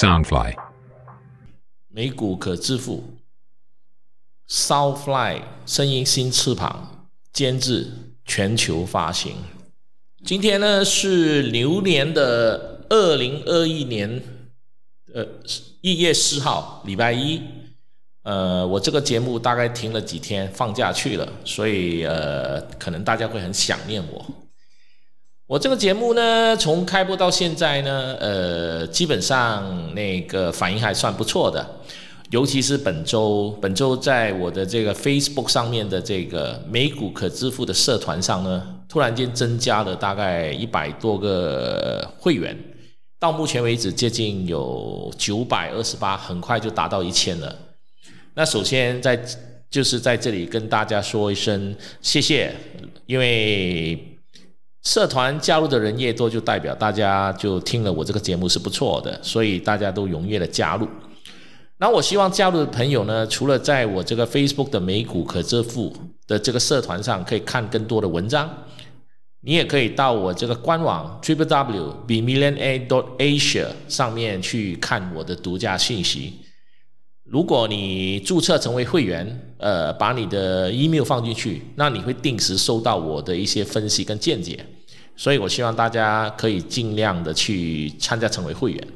Soundfly，美股可致富，Soundfly 声音新翅膀监制全球发行。今天呢是牛年的二零二一年，呃一月四号，礼拜一。呃，我这个节目大概停了几天，放假去了，所以呃，可能大家会很想念我。我这个节目呢，从开播到现在呢，呃，基本上那个反应还算不错的，尤其是本周，本周在我的这个 Facebook 上面的这个美股可支付的社团上呢，突然间增加了大概一百多个会员，到目前为止接近有九百二十八，很快就达到一千了。那首先在就是在这里跟大家说一声谢谢，因为。社团加入的人越多，就代表大家就听了我这个节目是不错的，所以大家都踊跃的加入。那我希望加入的朋友呢，除了在我这个 Facebook 的美股可支付的这个社团上可以看更多的文章，你也可以到我这个官网 triple w b million a dot asia 上面去看我的独家信息。如果你注册成为会员，呃，把你的 email 放进去，那你会定时收到我的一些分析跟见解。所以我希望大家可以尽量的去参加成为会员。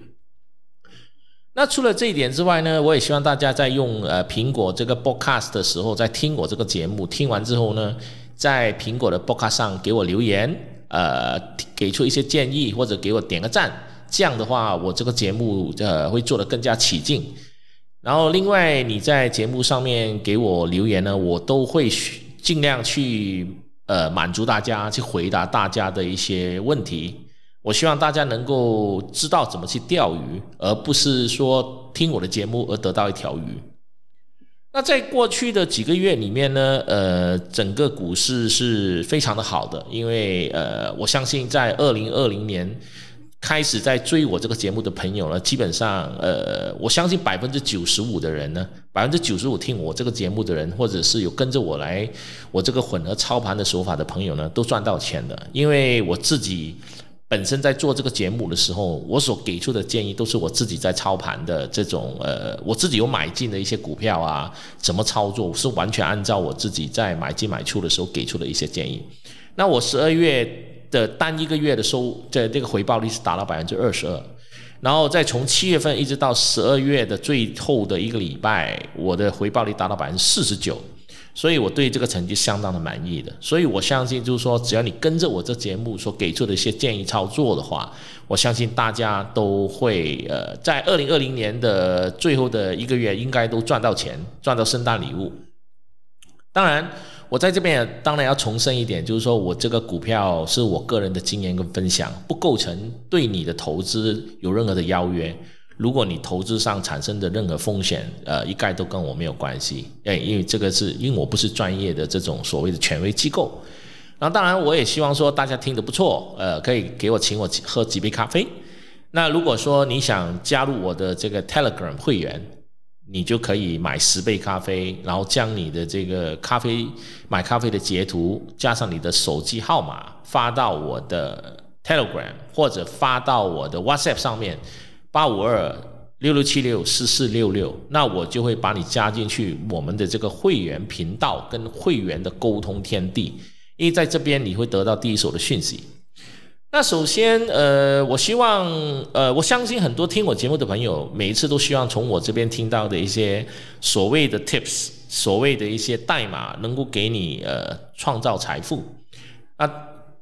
那除了这一点之外呢，我也希望大家在用呃苹果这个 podcast 的时候，在听我这个节目，听完之后呢，在苹果的 podcast 上给我留言，呃，给出一些建议或者给我点个赞，这样的话，我这个节目呃会做得更加起劲。然后，另外你在节目上面给我留言呢，我都会尽量去呃满足大家，去回答大家的一些问题。我希望大家能够知道怎么去钓鱼，而不是说听我的节目而得到一条鱼。那在过去的几个月里面呢，呃，整个股市是非常的好的，因为呃，我相信在二零二零年。开始在追我这个节目的朋友呢，基本上，呃，我相信百分之九十五的人呢，百分之九十五听我这个节目的人，或者是有跟着我来我这个混合操盘的手法的朋友呢，都赚到钱的。因为我自己本身在做这个节目的时候，我所给出的建议都是我自己在操盘的这种，呃，我自己有买进的一些股票啊，怎么操作是完全按照我自己在买进买出的时候给出的一些建议。那我十二月。的单一个月的收，这这个回报率是达到百分之二十二，然后再从七月份一直到十二月的最后的一个礼拜，我的回报率达到百分之四十九，所以我对这个成绩相当的满意的。所以我相信，就是说，只要你跟着我这节目所给出的一些建议操作的话，我相信大家都会呃，在二零二零年的最后的一个月，应该都赚到钱，赚到圣诞礼物。当然。我在这边也当然要重申一点，就是说我这个股票是我个人的经验跟分享，不构成对你的投资有任何的邀约。如果你投资上产生的任何风险，呃，一概都跟我没有关系。哎，因为这个是因为我不是专业的这种所谓的权威机构。那当然我也希望说大家听得不错，呃，可以给我请我喝几杯咖啡。那如果说你想加入我的这个 Telegram 会员。你就可以买十杯咖啡，然后将你的这个咖啡买咖啡的截图加上你的手机号码发到我的 Telegram 或者发到我的 WhatsApp 上面八五二六六七六四四六六，那我就会把你加进去我们的这个会员频道跟会员的沟通天地，因为在这边你会得到第一手的讯息。那首先，呃，我希望，呃，我相信很多听我节目的朋友，每一次都希望从我这边听到的一些所谓的 tips，所谓的一些代码，能够给你呃创造财富。啊，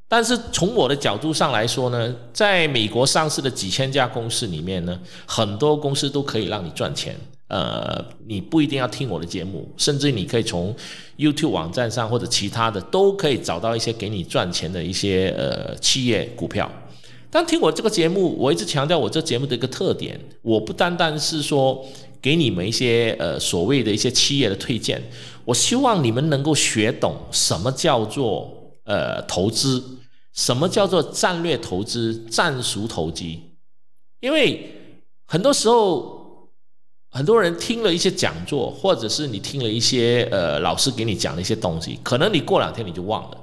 但是从我的角度上来说呢，在美国上市的几千家公司里面呢，很多公司都可以让你赚钱。呃，你不一定要听我的节目，甚至你可以从 YouTube 网站上或者其他的都可以找到一些给你赚钱的一些呃企业股票。但听我这个节目，我一直强调我这节目的一个特点，我不单单是说给你们一些呃所谓的一些企业的推荐，我希望你们能够学懂什么叫做呃投资，什么叫做战略投资、战术投机，因为很多时候。很多人听了一些讲座，或者是你听了一些呃老师给你讲的一些东西，可能你过两天你就忘了，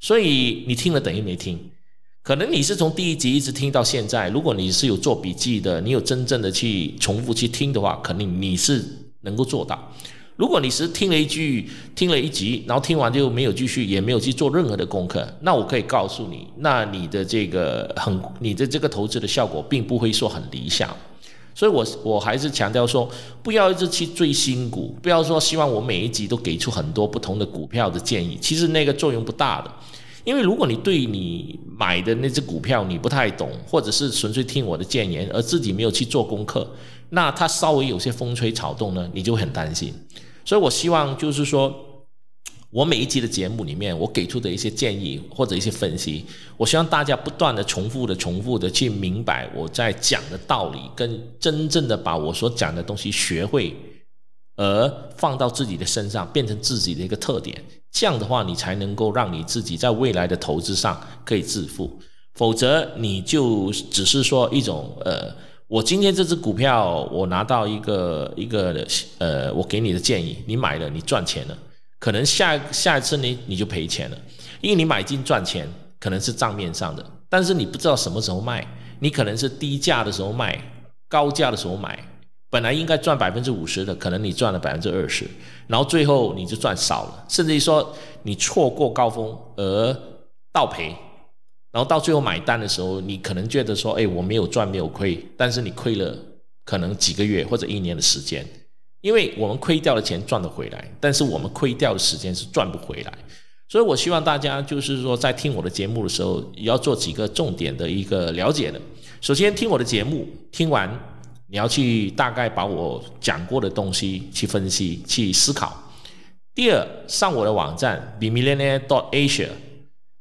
所以你听了等于没听。可能你是从第一集一直听到现在，如果你是有做笔记的，你有真正的去重复去听的话，肯定你是能够做到。如果你是听了一句，听了一集，然后听完就没有继续，也没有去做任何的功课，那我可以告诉你，那你的这个很，你的这个投资的效果并不会说很理想。所以，我我还是强调说，不要一直去追新股，不要说希望我每一集都给出很多不同的股票的建议，其实那个作用不大的。因为如果你对你买的那只股票你不太懂，或者是纯粹听我的建言，而自己没有去做功课，那它稍微有些风吹草动呢，你就很担心。所以我希望就是说，我每一集的节目里面，我给出的一些建议或者一些分析，我希望大家不断的重复的、重复的去明白我在讲的道理，跟真正的把我所讲的东西学会。而放到自己的身上，变成自己的一个特点，这样的话，你才能够让你自己在未来的投资上可以致富。否则，你就只是说一种呃，我今天这只股票，我拿到一个一个呃，我给你的建议，你买了，你赚钱了，可能下下一次你你就赔钱了，因为你买进赚钱可能是账面上的，但是你不知道什么时候卖，你可能是低价的时候卖，高价的时候买。本来应该赚百分之五十的，可能你赚了百分之二十，然后最后你就赚少了，甚至于说你错过高峰而倒赔，然后到最后买单的时候，你可能觉得说，哎，我没有赚没有亏，但是你亏了可能几个月或者一年的时间，因为我们亏掉的钱赚得回来，但是我们亏掉的时间是赚不回来，所以我希望大家就是说在听我的节目的时候，也要做几个重点的一个了解的。首先听我的节目，听完。你要去大概把我讲过的东西去分析、去思考。第二，上我的网站 b millionaire dot asia，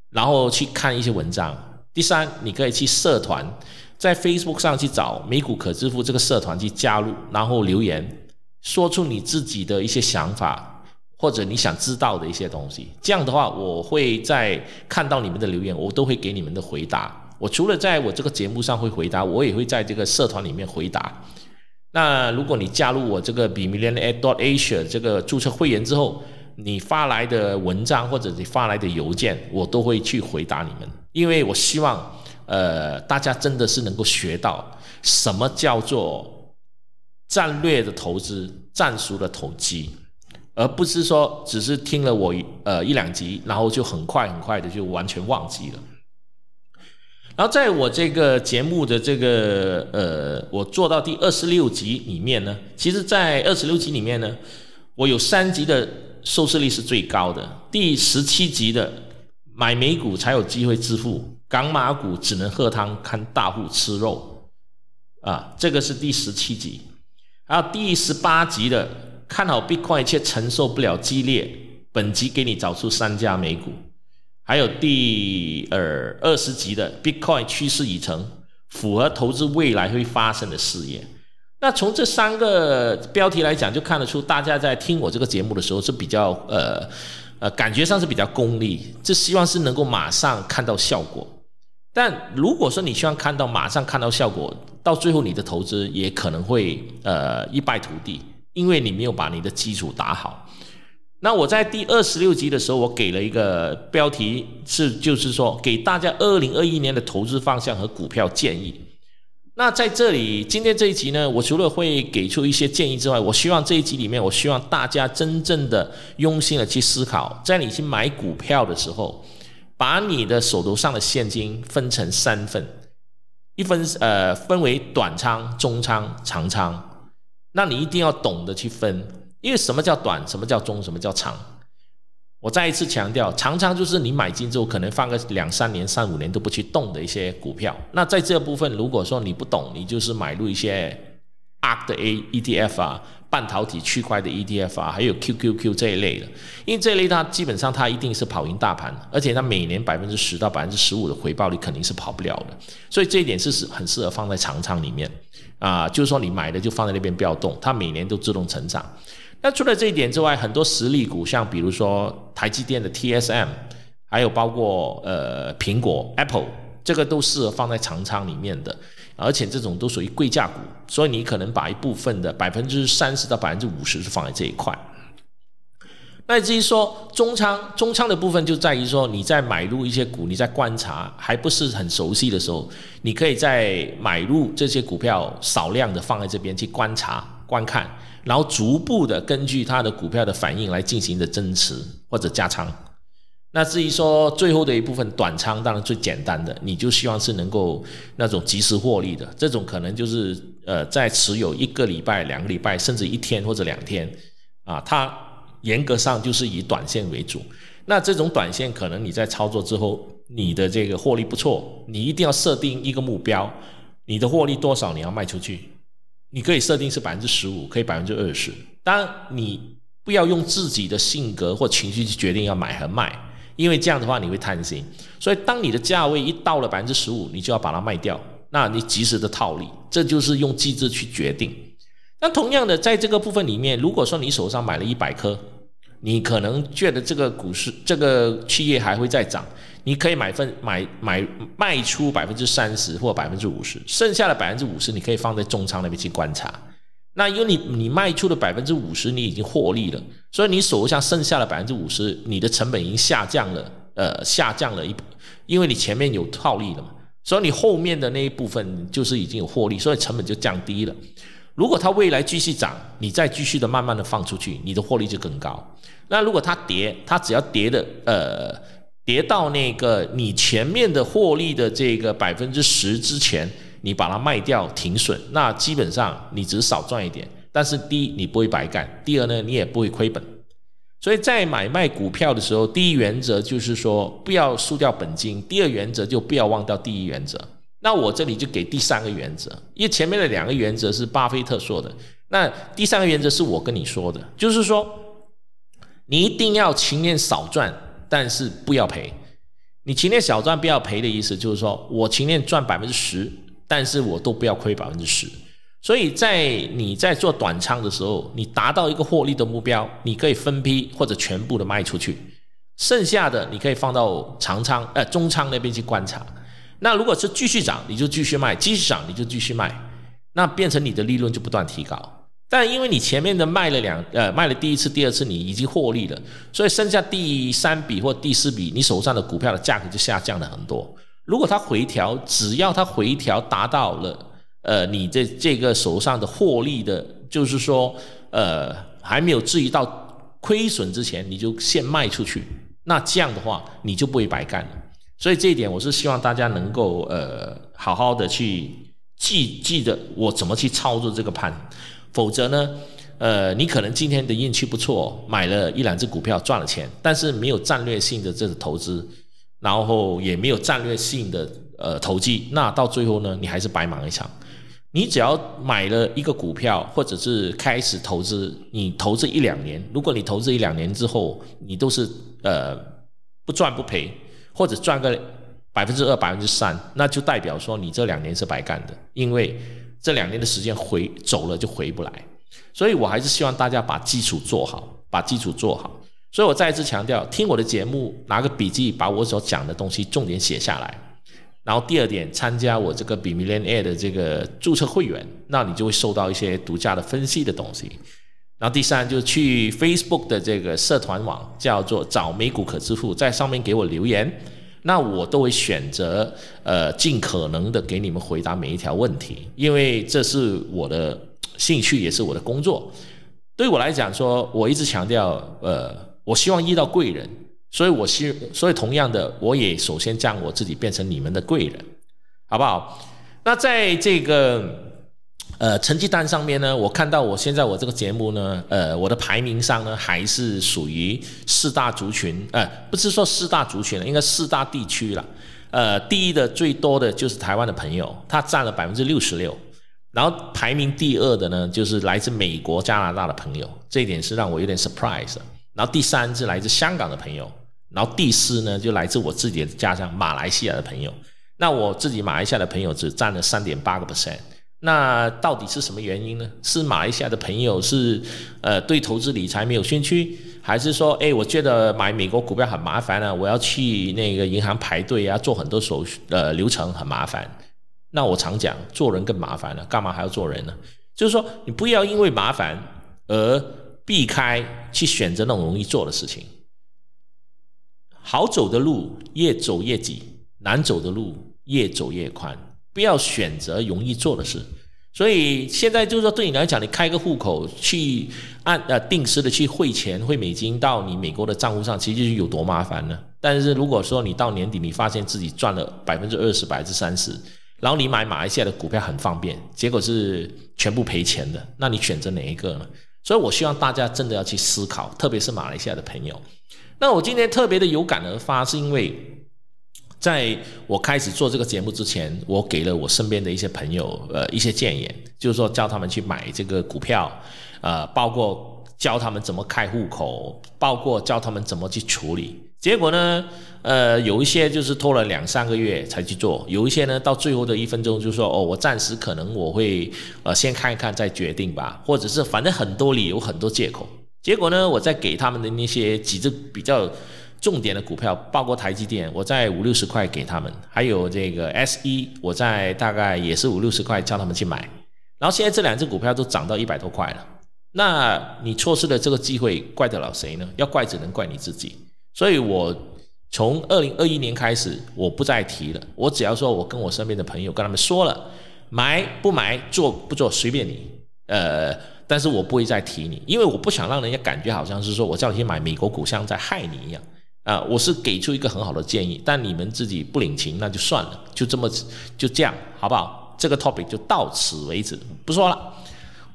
然后去看一些文章。第三，你可以去社团，在 Facebook 上去找美股可支付这个社团去加入，然后留言，说出你自己的一些想法或者你想知道的一些东西。这样的话，我会在看到你们的留言，我都会给你们的回答。我除了在我这个节目上会回答，我也会在这个社团里面回答。那如果你加入我这个 b million a dot asia 这个注册会员之后，你发来的文章或者你发来的邮件，我都会去回答你们。因为我希望，呃，大家真的是能够学到什么叫做战略的投资、战术的投机，而不是说只是听了我呃一两集，然后就很快很快的就完全忘记了。然后在我这个节目的这个呃，我做到第二十六集里面呢，其实，在二十六集里面呢，我有三集的收视率是最高的。第十七集的买美股才有机会致富，港马股只能喝汤看大户吃肉啊，这个是第十七集。还有第十八集的看好 Bitcoin 却承受不了激烈，本集给你找出三家美股。还有第二二十集的 Bitcoin 趋势已成，符合投资未来会发生的事业。那从这三个标题来讲，就看得出大家在听我这个节目的时候是比较呃呃感觉上是比较功利，就希望是能够马上看到效果。但如果说你希望看到马上看到效果，到最后你的投资也可能会呃一败涂地，因为你没有把你的基础打好。那我在第二十六集的时候，我给了一个标题，是就是说给大家二零二一年的投资方向和股票建议。那在这里，今天这一集呢，我除了会给出一些建议之外，我希望这一集里面，我希望大家真正的用心的去思考，在你去买股票的时候，把你的手头上的现金分成三份，一分呃分为短仓、中仓、长仓，那你一定要懂得去分。因为什么叫短，什么叫中，什么叫长？我再一次强调，长仓就是你买进之后可能放个两三年、三五年都不去动的一些股票。那在这部分，如果说你不懂，你就是买入一些 ARK 的 A ETF 啊，半导体区块的 ETF 啊，还有 QQQ 这一类的。因为这一类它基本上它一定是跑赢大盘，而且它每年百分之十到百分之十五的回报率肯定是跑不了的。所以这一点是是很适合放在长仓里面啊，就是说你买的就放在那边不要动，它每年都自动成长。那除了这一点之外，很多实力股，像比如说台积电的 TSM，还有包括呃苹果 Apple，这个都适合放在长仓里面的，而且这种都属于贵价股，所以你可能把一部分的百分之三十到百分之五十是放在这一块。那至于说中仓，中仓的部分就在于说你在买入一些股，你在观察还不是很熟悉的时候，你可以在买入这些股票少量的放在这边去观察、观看，然后逐步的根据它的股票的反应来进行的增持或者加仓。那至于说最后的一部分短仓，当然最简单的，你就希望是能够那种及时获利的，这种可能就是呃在持有一个礼拜、两个礼拜，甚至一天或者两天啊，它。严格上就是以短线为主，那这种短线可能你在操作之后，你的这个获利不错，你一定要设定一个目标，你的获利多少你要卖出去，你可以设定是百分之十五，可以百分之二十，当然你不要用自己的性格或情绪去决定要买和卖，因为这样的话你会贪心，所以当你的价位一到了百分之十五，你就要把它卖掉，那你及时的套利，这就是用机制去决定。那同样的，在这个部分里面，如果说你手上买了一百颗，你可能觉得这个股市、这个企业还会再涨，你可以买份买买卖出百分之三十或百分之五十，剩下的百分之五十你可以放在中仓那边去观察。那因为你你卖出的百分之五十你已经获利了，所以你手上剩下的百分之五十，你的成本已经下降了，呃，下降了一，因为你前面有套利了嘛，所以你后面的那一部分就是已经有获利，所以成本就降低了。如果它未来继续涨，你再继续的慢慢的放出去，你的获利就更高。那如果它跌，它只要跌的呃跌到那个你前面的获利的这个百分之十之前，你把它卖掉停损，那基本上你只少赚一点。但是第一你不会白干，第二呢你也不会亏本。所以在买卖股票的时候，第一原则就是说不要输掉本金，第二原则就不要忘掉第一原则。那我这里就给第三个原则，因为前面的两个原则是巴菲特说的，那第三个原则是我跟你说的，就是说你一定要情愿少赚，但是不要赔。你情愿少赚不要赔的意思，就是说我情愿赚百分之十，但是我都不要亏百分之十。所以在你在做短仓的时候，你达到一个获利的目标，你可以分批或者全部的卖出去，剩下的你可以放到长仓呃中仓那边去观察。那如果是继续涨，你就继续卖；继续涨，你就继续卖。那变成你的利润就不断提高。但因为你前面的卖了两呃卖了第一次、第二次，你已经获利了，所以剩下第三笔或第四笔，你手上的股票的价格就下降了很多。如果它回调，只要它回调达到了呃你的这个手上的获利的，就是说呃还没有至于到亏损之前，你就先卖出去。那这样的话，你就不会白干了。所以这一点，我是希望大家能够呃好好的去记记得我怎么去操作这个盘，否则呢，呃，你可能今天的运气不错，买了一两只股票赚了钱，但是没有战略性的这种投资，然后也没有战略性的呃投机，那到最后呢，你还是白忙一场。你只要买了一个股票，或者是开始投资，你投资一两年，如果你投资一两年之后，你都是呃不赚不赔。或者赚个百分之二、百分之三，那就代表说你这两年是白干的，因为这两年的时间回走了就回不来。所以我还是希望大家把基础做好，把基础做好。所以我再一次强调，听我的节目，拿个笔记，把我所讲的东西重点写下来。然后第二点，参加我这个 B Million Air 的这个注册会员，那你就会收到一些独家的分析的东西。然后第三就是去 Facebook 的这个社团网，叫做找美股可支付，在上面给我留言，那我都会选择呃尽可能的给你们回答每一条问题，因为这是我的兴趣，也是我的工作。对我来讲，说我一直强调，呃，我希望遇到贵人，所以我希，所以同样的，我也首先将我自己变成你们的贵人，好不好？那在这个。呃，成绩单上面呢，我看到我现在我这个节目呢，呃，我的排名上呢还是属于四大族群，呃，不是说四大族群了，应该四大地区了。呃，第一的最多的就是台湾的朋友，他占了百分之六十六，然后排名第二的呢，就是来自美国、加拿大的朋友，这一点是让我有点 surprise。然后第三是来自香港的朋友，然后第四呢就来自我自己的家乡马来西亚的朋友。那我自己马来西亚的朋友只占了三点八个 percent。那到底是什么原因呢？是马来西亚的朋友是呃对投资理财没有兴趣，还是说哎我觉得买美国股票很麻烦啊，我要去那个银行排队啊，做很多手续呃流程很麻烦。那我常讲做人更麻烦了，干嘛还要做人呢？就是说你不要因为麻烦而避开去选择那种容易做的事情。好走的路越走越挤，难走的路越走越宽。不要选择容易做的事。所以现在就是说，对你来讲，你开个户口去按呃定时的去汇钱汇美金到你美国的账户上，其实就是有多麻烦呢？但是如果说你到年底你发现自己赚了百分之二十、百分之三十，然后你买马来西亚的股票很方便，结果是全部赔钱的，那你选择哪一个呢？所以我希望大家真的要去思考，特别是马来西亚的朋友。那我今天特别的有感而发，是因为。在我开始做这个节目之前，我给了我身边的一些朋友，呃，一些建言，就是说教他们去买这个股票，呃，包括教他们怎么开户口，包括教他们怎么去处理。结果呢，呃，有一些就是拖了两三个月才去做，有一些呢到最后的一分钟就说，哦，我暂时可能我会，呃，先看一看再决定吧，或者是反正很多理由很多借口。结果呢，我再给他们的那些几只比较。重点的股票包括台积电，我在五六十块给他们，还有这个 S 一，我在大概也是五六十块叫他们去买，然后现在这两只股票都涨到一百多块了，那你错失了这个机会，怪得了谁呢？要怪只能怪你自己。所以我从二零二一年开始，我不再提了，我只要说我跟我身边的朋友跟他们说了，买不买，做不做随便你，呃，但是我不会再提你，因为我不想让人家感觉好像是说我叫你去买美国股像在害你一样。啊，我是给出一个很好的建议，但你们自己不领情，那就算了，就这么就这样，好不好？这个 topic 就到此为止，不说了。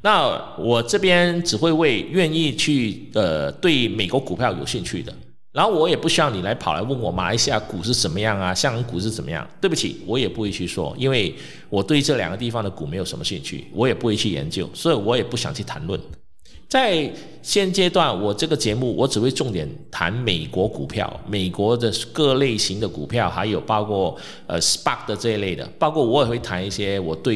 那我这边只会为愿意去呃对美国股票有兴趣的，然后我也不需要你来跑来问我马来西亚股是怎么样啊，香港股是怎么样。对不起，我也不会去说，因为我对这两个地方的股没有什么兴趣，我也不会去研究，所以我也不想去谈论。在现阶段，我这个节目我只会重点谈美国股票，美国的各类型的股票，还有包括呃 SPAC 的这一类的，包括我也会谈一些我对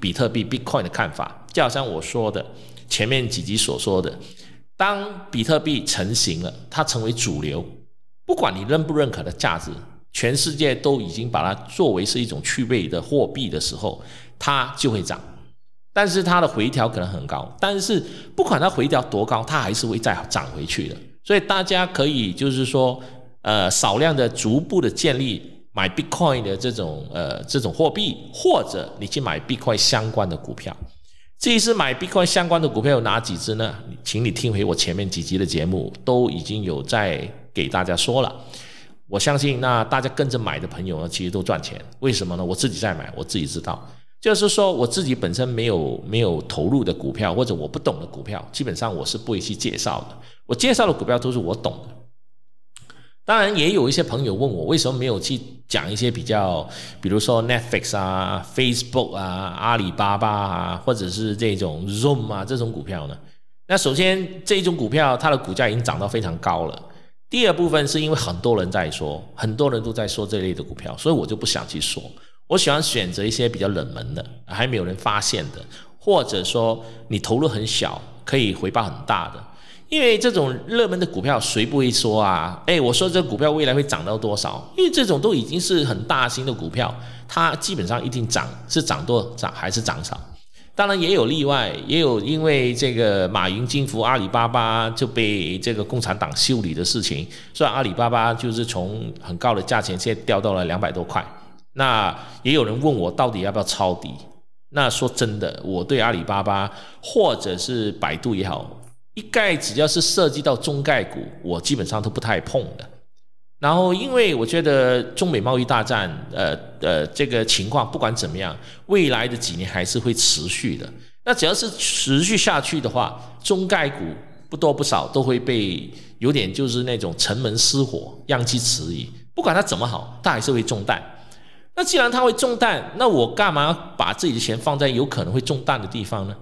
比特币 Bitcoin 的看法。就好像我说的前面几集所说的，当比特币成型了，它成为主流，不管你认不认可的价值，全世界都已经把它作为是一种具备的货币的时候，它就会涨。但是它的回调可能很高，但是不管它回调多高，它还是会再涨回去的。所以大家可以就是说，呃，少量的逐步的建立买 Bitcoin 的这种呃这种货币，或者你去买 Bitcoin 相关的股票。这一次买 Bitcoin 相关的股票有哪几只呢？请你听回我前面几集的节目，都已经有在给大家说了。我相信那大家跟着买的朋友呢，其实都赚钱。为什么呢？我自己在买，我自己知道。就是说，我自己本身没有没有投入的股票，或者我不懂的股票，基本上我是不会去介绍的。我介绍的股票都是我懂的。当然，也有一些朋友问我，为什么没有去讲一些比较，比如说 Netflix 啊、Facebook 啊、阿里巴巴啊，或者是这种 Zoom 啊这种股票呢？那首先，这种股票它的股价已经涨到非常高了。第二部分是因为很多人在说，很多人都在说这类的股票，所以我就不想去说。我喜欢选择一些比较冷门的，还没有人发现的，或者说你投入很小，可以回报很大的。因为这种热门的股票，谁不会说啊？哎，我说这股票未来会涨到多少？因为这种都已经是很大型的股票，它基本上一定涨，是涨多涨还是涨少？当然也有例外，也有因为这个马云金服阿里巴巴就被这个共产党修理的事情，所以阿里巴巴就是从很高的价钱现在掉到了两百多块。那也有人问我到底要不要抄底？那说真的，我对阿里巴巴或者是百度也好，一概只要是涉及到中概股，我基本上都不太碰的。然后，因为我觉得中美贸易大战，呃呃，这个情况不管怎么样，未来的几年还是会持续的。那只要是持续下去的话，中概股不多不少都会被有点就是那种城门失火，殃及池鱼。不管它怎么好，它还是会中弹。那既然它会中弹，那我干嘛把自己的钱放在有可能会中弹的地方呢？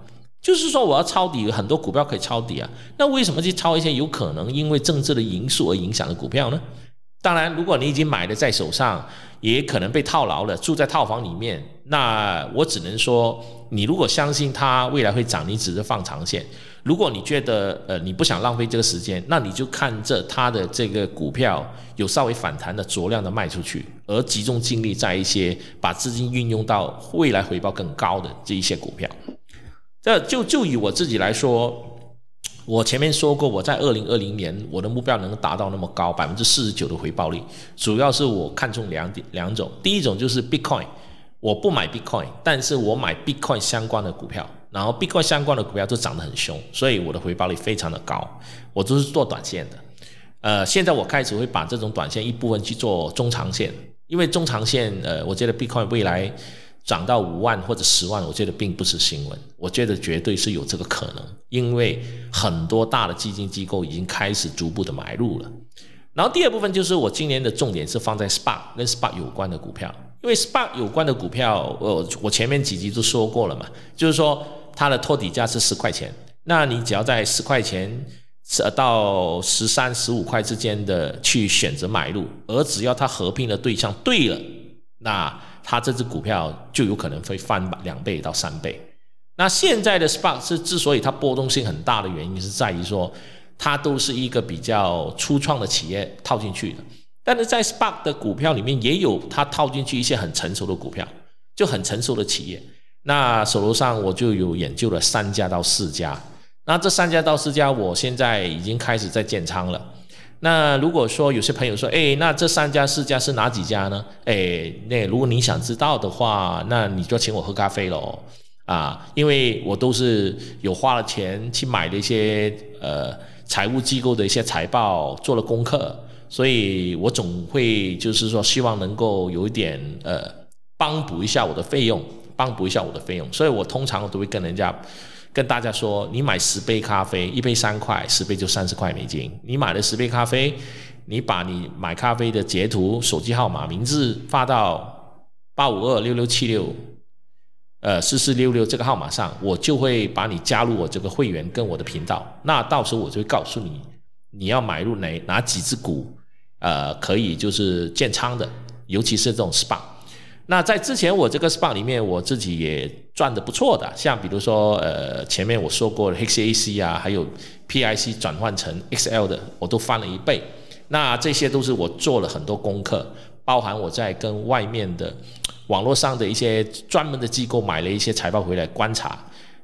就是说我要抄底，很多股票可以抄底啊。那为什么去抄一些有可能因为政治的因素而影响的股票呢？当然，如果你已经买了在手上，也可能被套牢了，住在套房里面，那我只能说，你如果相信它未来会涨，你只是放长线。如果你觉得呃你不想浪费这个时间，那你就看着它的这个股票有稍微反弹的，酌量的卖出去，而集中精力在一些把资金运用到未来回报更高的这一些股票。这就就以我自己来说，我前面说过，我在二零二零年我的目标能达到那么高百分之四十九的回报率，主要是我看中两点两种，第一种就是 Bitcoin，我不买 Bitcoin，但是我买 Bitcoin 相关的股票，然后 Bitcoin 相关的股票都涨得很凶，所以我的回报率非常的高，我都是做短线的。呃，现在我开始会把这种短线一部分去做中长线，因为中长线，呃，我觉得 Bitcoin 未来。涨到五万或者十万，我觉得并不是新闻，我觉得绝对是有这个可能，因为很多大的基金机构已经开始逐步的买入了。然后第二部分就是我今年的重点是放在 SPA 跟 SPA 有关的股票，因为 SPA 有关的股票，我我前面几集都说过了嘛，就是说它的托底价是十块钱，那你只要在十块钱到十三十五块之间的去选择买入，而只要它合并的对象对了，那。它这只股票就有可能会翻两倍到三倍。那现在的 SPAC 是之所以它波动性很大的原因，是在于说它都是一个比较初创的企业套进去的。但是在 SPAC 的股票里面，也有它套进去一些很成熟的股票，就很成熟的企业。那手头上我就有研究了三家到四家。那这三家到四家，我现在已经开始在建仓了。那如果说有些朋友说，哎，那这三家四家是哪几家呢？哎，那如果你想知道的话，那你就请我喝咖啡喽，啊，因为我都是有花了钱去买的一些呃财务机构的一些财报，做了功课，所以我总会就是说希望能够有一点呃帮补一下我的费用，帮补一下我的费用，所以我通常都会跟人家。跟大家说，你买十杯咖啡，一杯三块，十杯就三十块美金。你买了十杯咖啡，你把你买咖啡的截图、手机号码、名字发到八五二六六七六，呃四四六六这个号码上，我就会把你加入我这个会员跟我的频道。那到时候我就会告诉你，你要买入哪哪几只股，呃，可以就是建仓的，尤其是这种 SPA。那在之前我这个 SPA 里面，我自己也赚的不错的，像比如说，呃，前面我说过的 HAC 啊，还有 PIC 转换成 XL 的，我都翻了一倍。那这些都是我做了很多功课，包含我在跟外面的网络上的一些专门的机构买了一些财报回来观察，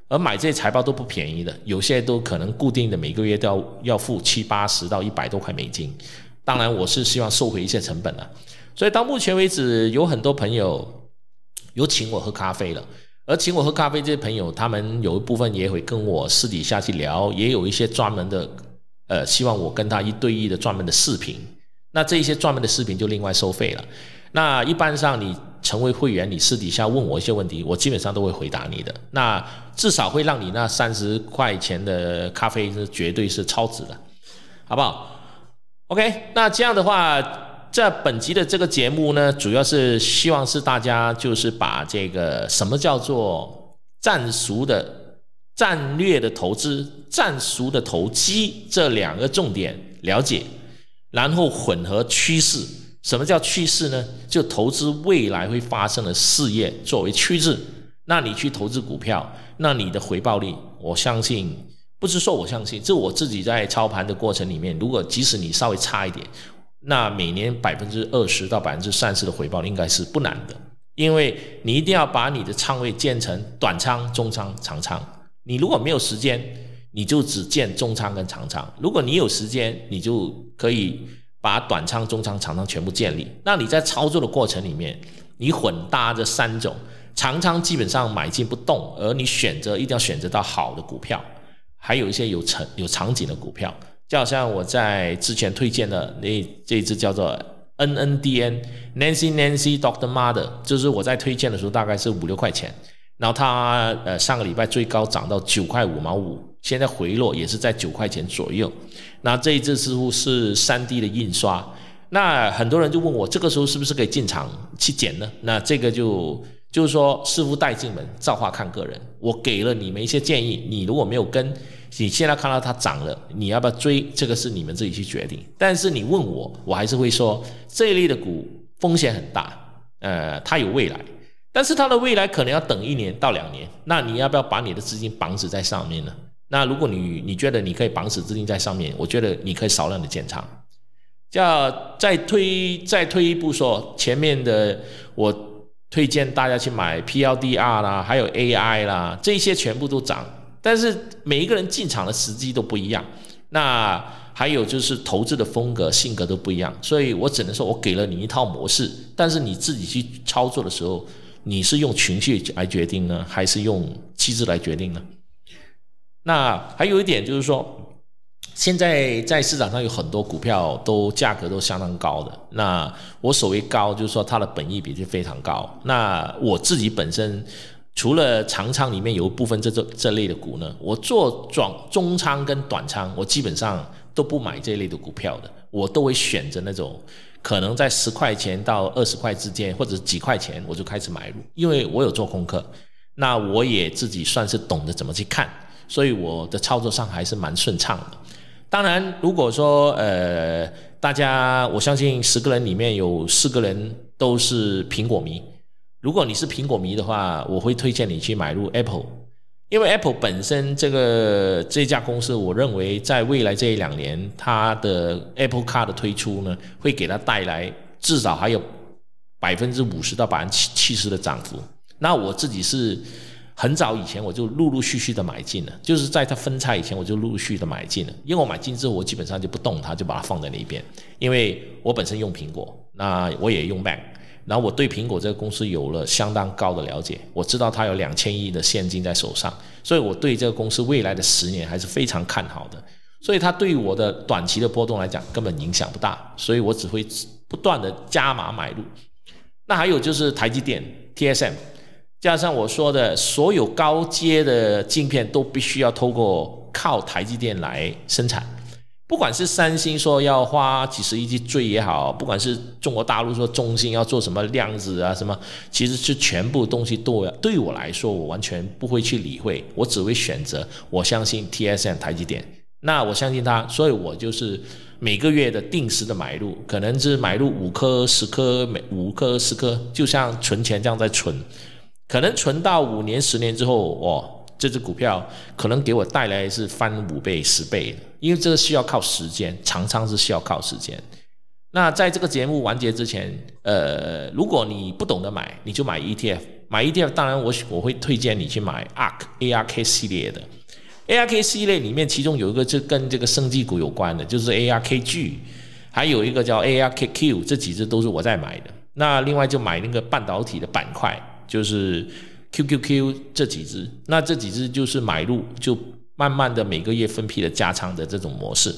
而买这些财报都不便宜的，有些都可能固定的每个月都要要付七八十到一百多块美金。当然，我是希望收回一些成本的。所以到目前为止，有很多朋友有请我喝咖啡了，而请我喝咖啡这些朋友，他们有一部分也会跟我私底下去聊，也有一些专门的，呃，希望我跟他一对一的专门的视频。那这一些专门的视频就另外收费了。那一般上你成为会员，你私底下问我一些问题，我基本上都会回答你的。那至少会让你那三十块钱的咖啡是绝对是超值的，好不好？OK，那这样的话。这本集的这个节目呢，主要是希望是大家就是把这个什么叫做战术的战略的投资、战术的投机这两个重点了解，然后混合趋势。什么叫趋势呢？就投资未来会发生的事业作为趋势。那你去投资股票，那你的回报率，我相信不是说我相信，这我自己在操盘的过程里面，如果即使你稍微差一点。那每年百分之二十到百分之三十的回报应该是不难的，因为你一定要把你的仓位建成短仓、中仓、长仓。你如果没有时间，你就只建中仓跟长仓；如果你有时间，你就可以把短仓、中仓、长仓全部建立。那你在操作的过程里面，你混搭这三种长仓基本上买进不动，而你选择一定要选择到好的股票，还有一些有成有场景的股票。就好像我在之前推荐的那这一只叫做 N N D N Nancy Nancy Doctor Mother，就是我在推荐的时候大概是五六块钱，然后它呃上个礼拜最高涨到九块五毛五，现在回落也是在九块钱左右。那这一只似乎是三 D 的印刷，那很多人就问我这个时候是不是可以进场去捡呢？那这个就就是说师傅带进门，造化看个人。我给了你们一些建议，你如果没有跟。你现在看到它涨了，你要不要追？这个是你们自己去决定。但是你问我，我还是会说这一类的股风险很大，呃，它有未来，但是它的未来可能要等一年到两年。那你要不要把你的资金绑死在上面呢？那如果你你觉得你可以绑死资金在上面，我觉得你可以少量的建仓。叫再推再推一步说，前面的我推荐大家去买 PLDR 啦，还有 AI 啦，这些全部都涨。但是每一个人进场的时机都不一样，那还有就是投资的风格、性格都不一样，所以我只能说我给了你一套模式，但是你自己去操作的时候，你是用情绪来决定呢，还是用机制来决定呢？那还有一点就是说。现在在市场上有很多股票都价格都相当高的，那我所谓高就是说它的本益比就非常高。那我自己本身除了长仓里面有一部分这这这类的股呢，我做中中仓跟短仓，我基本上都不买这类的股票的，我都会选择那种可能在十块钱到二十块之间或者几块钱我就开始买入，因为我有做功课，那我也自己算是懂得怎么去看，所以我的操作上还是蛮顺畅的。当然，如果说呃，大家我相信十个人里面有四个人都是苹果迷。如果你是苹果迷的话，我会推荐你去买入 Apple，因为 Apple 本身这个这家公司，我认为在未来这一两年，它的 Apple Car 的推出呢，会给它带来至少还有百分之五十到百分之七七十的涨幅。那我自己是。很早以前我就陆陆续续的买进了，就是在它分拆以前我就陆陆续续的买进了。因为我买进之后，我基本上就不动它，就把它放在那边。因为我本身用苹果，那我也用 Mac，然后我对苹果这个公司有了相当高的了解，我知道它有两千亿的现金在手上，所以我对这个公司未来的十年还是非常看好的。所以它对我的短期的波动来讲根本影响不大，所以我只会不断的加码买入。那还有就是台积电 TSM。加上我说的所有高阶的镜片都必须要透过靠台积电来生产，不管是三星说要花几十亿去追也好，不管是中国大陆说中芯要做什么量子啊什么，其实是全部东西都对我来说，我完全不会去理会，我只会选择我相信 TSM 台积电，那我相信它，所以我就是每个月的定时的买入，可能是买入五颗十颗每五颗十颗，就像存钱这样在存。可能存到五年、十年之后，哦，这只股票可能给我带来是翻五倍、十倍的，因为这个需要靠时间，长仓是需要靠时间。那在这个节目完结之前，呃，如果你不懂得买，你就买 ETF。买 ETF，当然我我会推荐你去买 ARK ARK 系列的 ARK 系列里面，其中有一个就跟这个生技股有关的，就是 ARKG，还有一个叫 ARKQ，这几只都是我在买的。那另外就买那个半导体的板块。就是 QQQ 这几只，那这几只就是买入就慢慢的每个月分批的加仓的这种模式。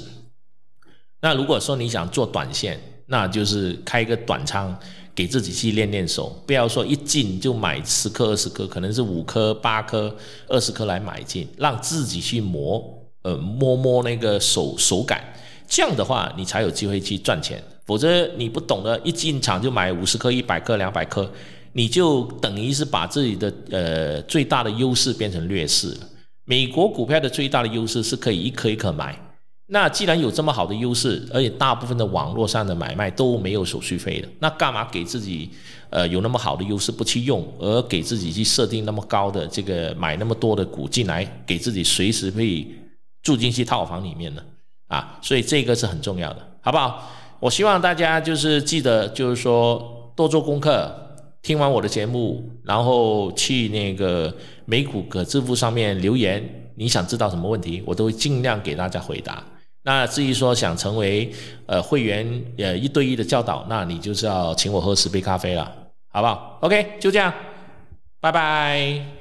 那如果说你想做短线，那就是开一个短仓，给自己去练练手，不要说一进就买十颗二十颗，可能是五颗八颗二十颗来买进，让自己去磨，呃摸摸那个手手感，这样的话你才有机会去赚钱。否则你不懂得一进场就买五十颗、一百颗、两百颗。你就等于是把自己的呃最大的优势变成劣势了。美国股票的最大的优势是可以一颗一颗买。那既然有这么好的优势，而且大部分的网络上的买卖都没有手续费的，那干嘛给自己呃有那么好的优势不去用，而给自己去设定那么高的这个买那么多的股进来，给自己随时可以住进去套房里面呢？啊，所以这个是很重要的，好不好？我希望大家就是记得，就是说多做功课。听完我的节目，然后去那个美股可支付上面留言，你想知道什么问题，我都会尽量给大家回答。那至于说想成为呃会员呃一对一的教导，那你就是要请我喝十杯咖啡了，好不好？OK，就这样，拜拜。